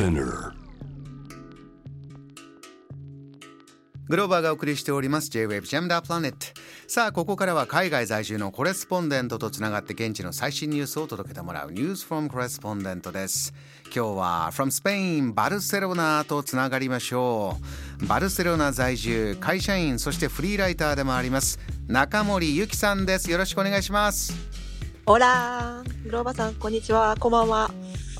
Spinner. グローバーがお送りしております J-Wave Jam the Planet さあここからは海外在住のコレスポンデントとつながって現地の最新ニュースを届けてもらう News from Correspondent です。今日は From Spain バルセロナとつながりましょう。バルセロナ在住会社員そしてフリーライターでもあります中森ゆきさんです。よろしくお願いします。オラーグローバさんこんにちは。こんばんは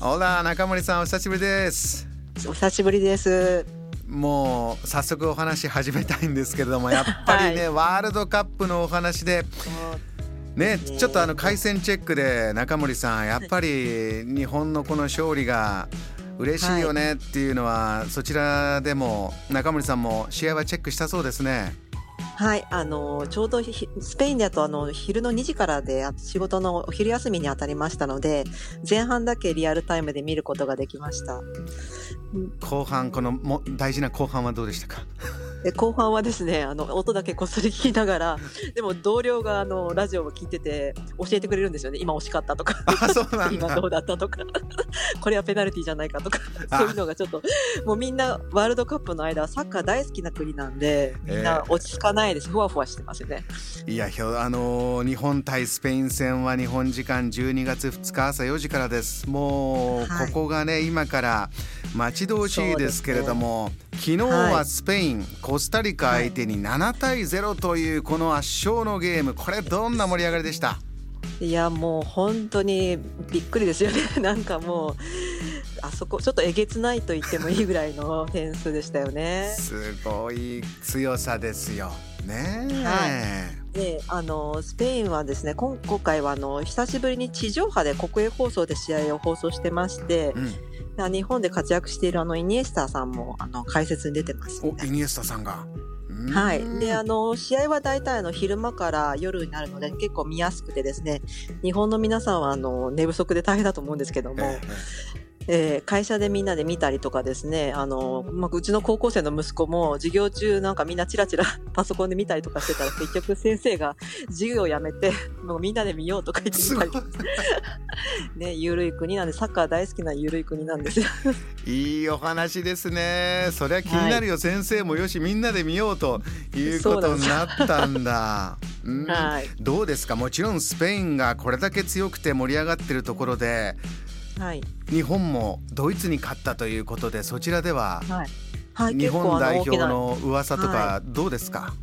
オラ中森さんお久しぶりです。お久しぶりです。もう早速お話始めたいんですけれども やっぱりね、はい、ワールドカップのお話でね、ちょっとあの回線チェックで中森さんやっぱり日本のこの勝利が嬉しいよねっていうのは、はい、そちらでも中森さんも試合はチェックしたそうですね。はい、あのちょうどスペインだとあの昼の2時からで仕事のお昼休みに当たりましたので前半だけリアルタイムで見ることができました。後半このも大事な後半はどうでしたか？で後半はですねあの音だけこっそり聞きながらでも同僚があのラジオを聞いてて教えてくれるんですよね。今惜しかったとか。今どうだったとか。これはペナルティじゃないかとか。そういうのがちょっともうみんなワールドカップの間サッカー大好きな国なんでみんな落ち着かないです、えー、ふわふわしてますね。いやあの日本対スペイン戦は日本時間12月2日朝4時からです。もうここがね、はい、今から待ち遠しいですけれども、ね、昨日はスペイン、はい、コスタリカ相手に7対0というこの圧勝のゲーム。これどんな盛り上がりでした？いやもう本当にびっくりですよね。なんかもうあそこちょっとえげつないと言ってもいいぐらいの点数でしたよね。すごい強さですよね。はいであのスペインはですね今回はあの久しぶりに地上波で国営放送で試合を放送してまして、うん。日本で活躍しているあのイニエスタさんもあの解説に出てます、ね、おイニエスタさんが。はい、であの試合は大体の昼間から夜になるので結構見やすくてですね日本の皆さんはあの寝不足で大変だと思うんですけども、ええー、会社でみんなで見たりとかですねあの、まあ、うちの高校生の息子も授業中なんかみんなチラチラ パソコンで見たりとかしてたら結局先生が授業をやめて もうみんなで見ようとか言ってみたり。ねゆるい国なんでサッカー大好きなゆるい国なんですよ。いいお話ですね。そりゃ気になるよ、はい、先生もよしみんなで見ようということになったんだ。はい、どうですか？もちろんスペインがこれだけ強くて盛り上がってるところではい、日本もドイツに勝ったということでそちらでは、はい。はい、日本代表の噂とかどうですか、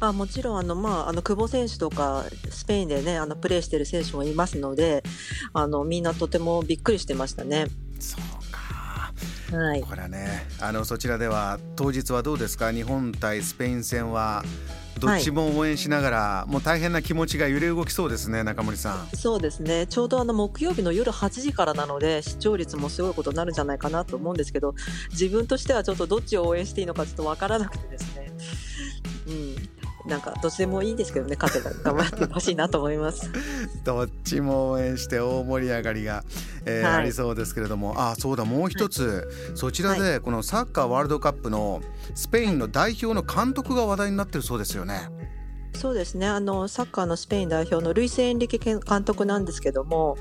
あもちろんあの、まあ、あの久保選手とかスペインで、ね、あのプレーしている選手もいますのであのみんなとてもびっくりしてましたね。そうか。はい、これはねあのそちらでは当日はどうですか？日本対スペイン戦はどっちも応援しながら、はい、もう大変な気持ちが揺れ動きそうですね中森さん。そうですね。ちょうどあの木曜日の夜8時からなので視聴率もすごいことになるんじゃないかなと思うんですけど自分としてはちょっとどっちを応援していいのかちょっと分からなくてですね。なんかどっちでもいいんですけどね勝てば頑張ってほしいなと思います。どっちも応援して大盛り上がりが、えーはい、ありそうですけれども。あそうだもう一つ、はい、そちらでこのサッカーワールドカップのスペインの代表の監督が話題になってるそうですよね。そうですね。あのサッカーのスペイン代表のルイス・エンリケ監督なんですけども、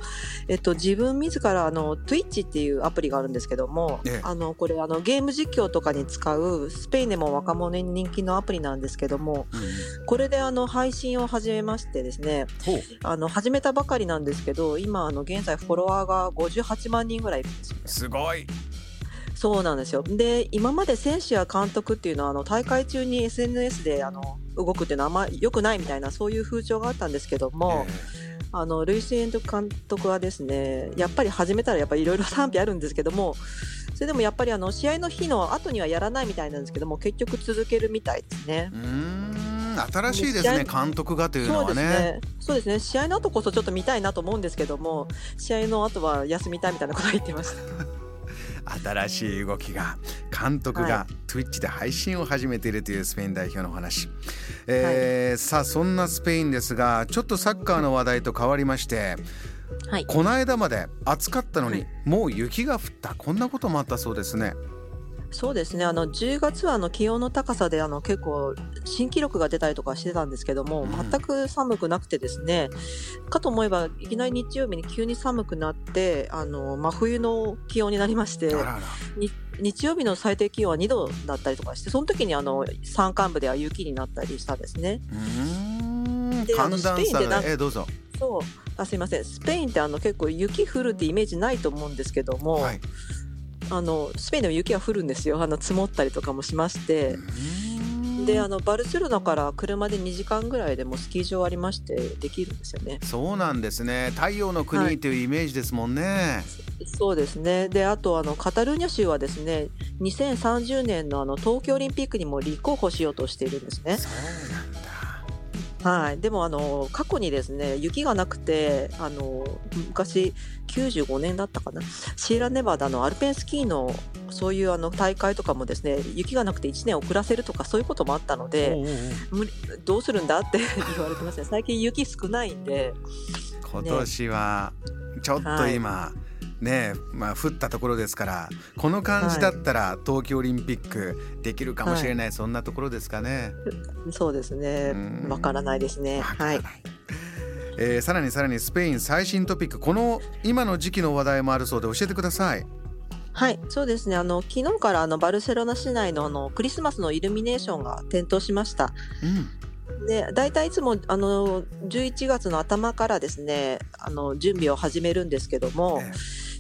えっと、自分自らあの Twitch っていうアプリがあるんですけども、ええ、あのこれあのゲーム実況とかに使うスペインでも若者に人気のアプリなんですけども、うん、これであの配信を始めましてですねあの始めたばかりなんですけど今あの現在フォロワーが58万人ぐらいいるんですよ、ね、すごいそうなんですよ。で今まで選手や監督っていうのはあの大会中に SNS であの動くっていうのはあんまり良くないみたいなそういう風潮があったんですけども、あのルイス・エンド監督はですねやっぱり始めたらやっぱりいろいろ 賛否あるんですけどもそれでもやっぱりあの試合の日の後にはやらないみたいなんですけども結局続けるみたいですね。新しいですね監督がというのはね。そうですね。試合の後こそちょっと見たいなと思うんですけども試合の後は休みたいみたいなことを言ってました。新しい動きが監督が Twitch で配信を始めているというスペイン代表の話、えー、はい、さあそんなスペインですがちょっとサッカーの話題と変わりまして、はい、この間まで暑かったのに、もう雪が降った。こんなこともあったそうですね。そうですね。あの10月はあの気温の高さであの結構新記録が出たりとかしてたんですけども、うん。全く寒くなくてですね。かと思えばいきなり日曜日に急に寒くなってあの真冬の気温になりまして日曜日の最低気温は2度だったりとかしてその時にあの山間部では雪になったりしたんですね。うーん。であの寒暖差スペインでなんがえどうぞ。そう。あすいません。スペインってあの結構雪降るってイメージないと思うんですけども、はいあのスペインでも雪は降るんですよ。あの積もったりとかもしまして。であのバルセロナから車で2時間ぐらいでもうスキー場ありましてできるんですよね。そうなんですね。太陽のはい。国というイメージですもんね、そうですね。であとあのカタルーニャ州はですね2030年のあの東京オリンピックにも立候補しようとしているんですね。はい、でもあの過去にですね雪がなくてあの昔95年だったかな。シーラネバダのアルペンスキーのそういうあの大会とかもですね雪がなくて1年遅らせるとかそういうこともあったのでどうするんだって 言われてますね。最近雪少ないんで。今年はちょっと今、ねまあ降ったところですからこの感じだったら東京オリンピックできるかもしれない、そんなところですかね。そうですね。うん。わからないですね。はい。えーさらにさらにスペイン最新トピックこの今の時期の話題もあるそうで教えてください。はい、そうですね。あの昨日からあのバルセロナ市内のあのクリスマスのイルミネーションが点灯しました。うん、で、大体いつもあの11月の頭からですね、あの準備を始めるんですけども、え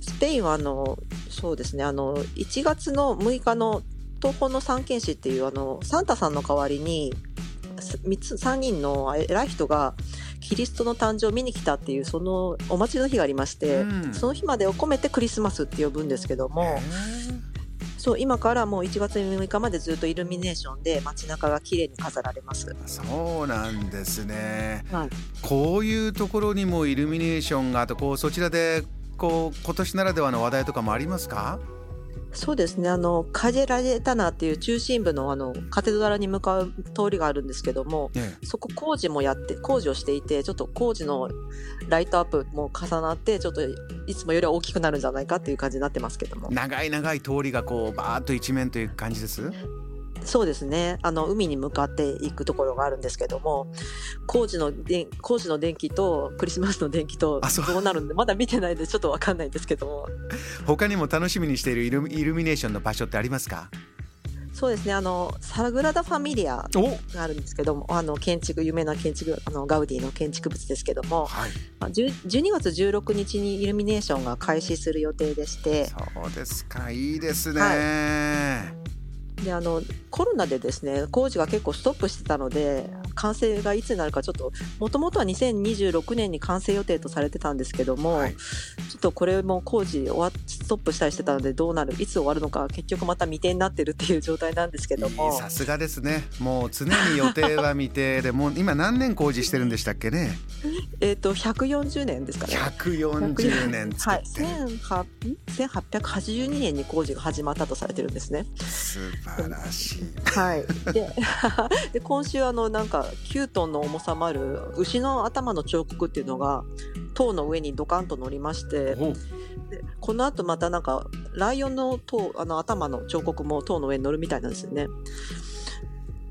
スペインはあのそうですね、あの1月の6日の東方の三剣士っていうあのサンタさんの代わりにす三つ3人の偉い人がキリストの誕生を見に来たっていうそのお祭りの日がありまして、うんその日までを込めてクリスマスって呼ぶんですけども、えそう今からもう1月6日までずっとイルミネーションで街中が綺麗に飾られます。ーそうなんですね。はい、こういうところにもイルミネーションがあとこうそちらでこう今年ならではの話題とかもありますか？そうですね。あのカジェラレタナっていう中心部のあのカテドラルに向かう通りがあるんですけどもえそこ工事もやって工事をしていてちょっと工事のライトアップも重なってちょっといつもよりは大きくなるんじゃないかっていう感じになってますけども。え長い長い通りがこうバーッと一面という感じです？そうですね。あの海に向かっていくところがあるんですけども工事の電工事の電気とクリスマスの電気とあそう。どうなるんでまだ見てないんでちょっとわかんないんですけども。他にも楽しみにしているイルイルミネーションの場所ってありますか？そうですね。あのサグラダ・ファミリアお！があるんですけどもあの建築有名な建築あのガウディの建築物ですけどもはい。まあ10 12月16日にイルミネーションが開始する予定でして。そうですか。いいですね、はであのコロナでですね工事が結構ストップしてたので完成がいつになるかちょっともともとは2026年に完成予定とされてたんですけども、はい。ちょっとこれも工事終わっストップしたりしてたのでどうなる？いつ終わるのか結局また未定になってるっていう状態なんですけども。いいさすがですね。もう常に予定は未定で もう今何年工事してるんでしたっけね？えっ、と140年ですかね。140年作はい、って、1800ん1882年に工事が始まったとされてるんですね。素晴らしい。はい、で で今週あのなんか9トンの重さもある牛の頭の彫刻っていうのが塔の上にドカンと乗りましてこの後またなんかライオンの塔あの頭の彫刻も塔の上に乗るみたいなんですよね。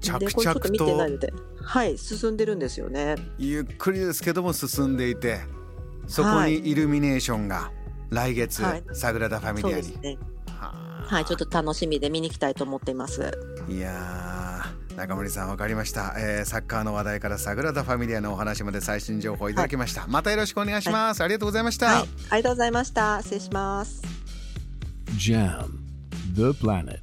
着でこれちょっと見てない々とのではい進んでるんですよね。ゆっくりですけども進んでいてそこはいにイルミネーションが来月、はいサグラダ・ファミリアにそうですね。はあはいちょっと楽しみで見に行きたいと思っています。いやー中森さんわかりました、えーサッカーの話題からサグラダ・ファミリアのお話まで最新情報いただきました、またよろしくお願いします、ありがとうございました、はい。ありがとうございました。失礼します。Jam, the planet.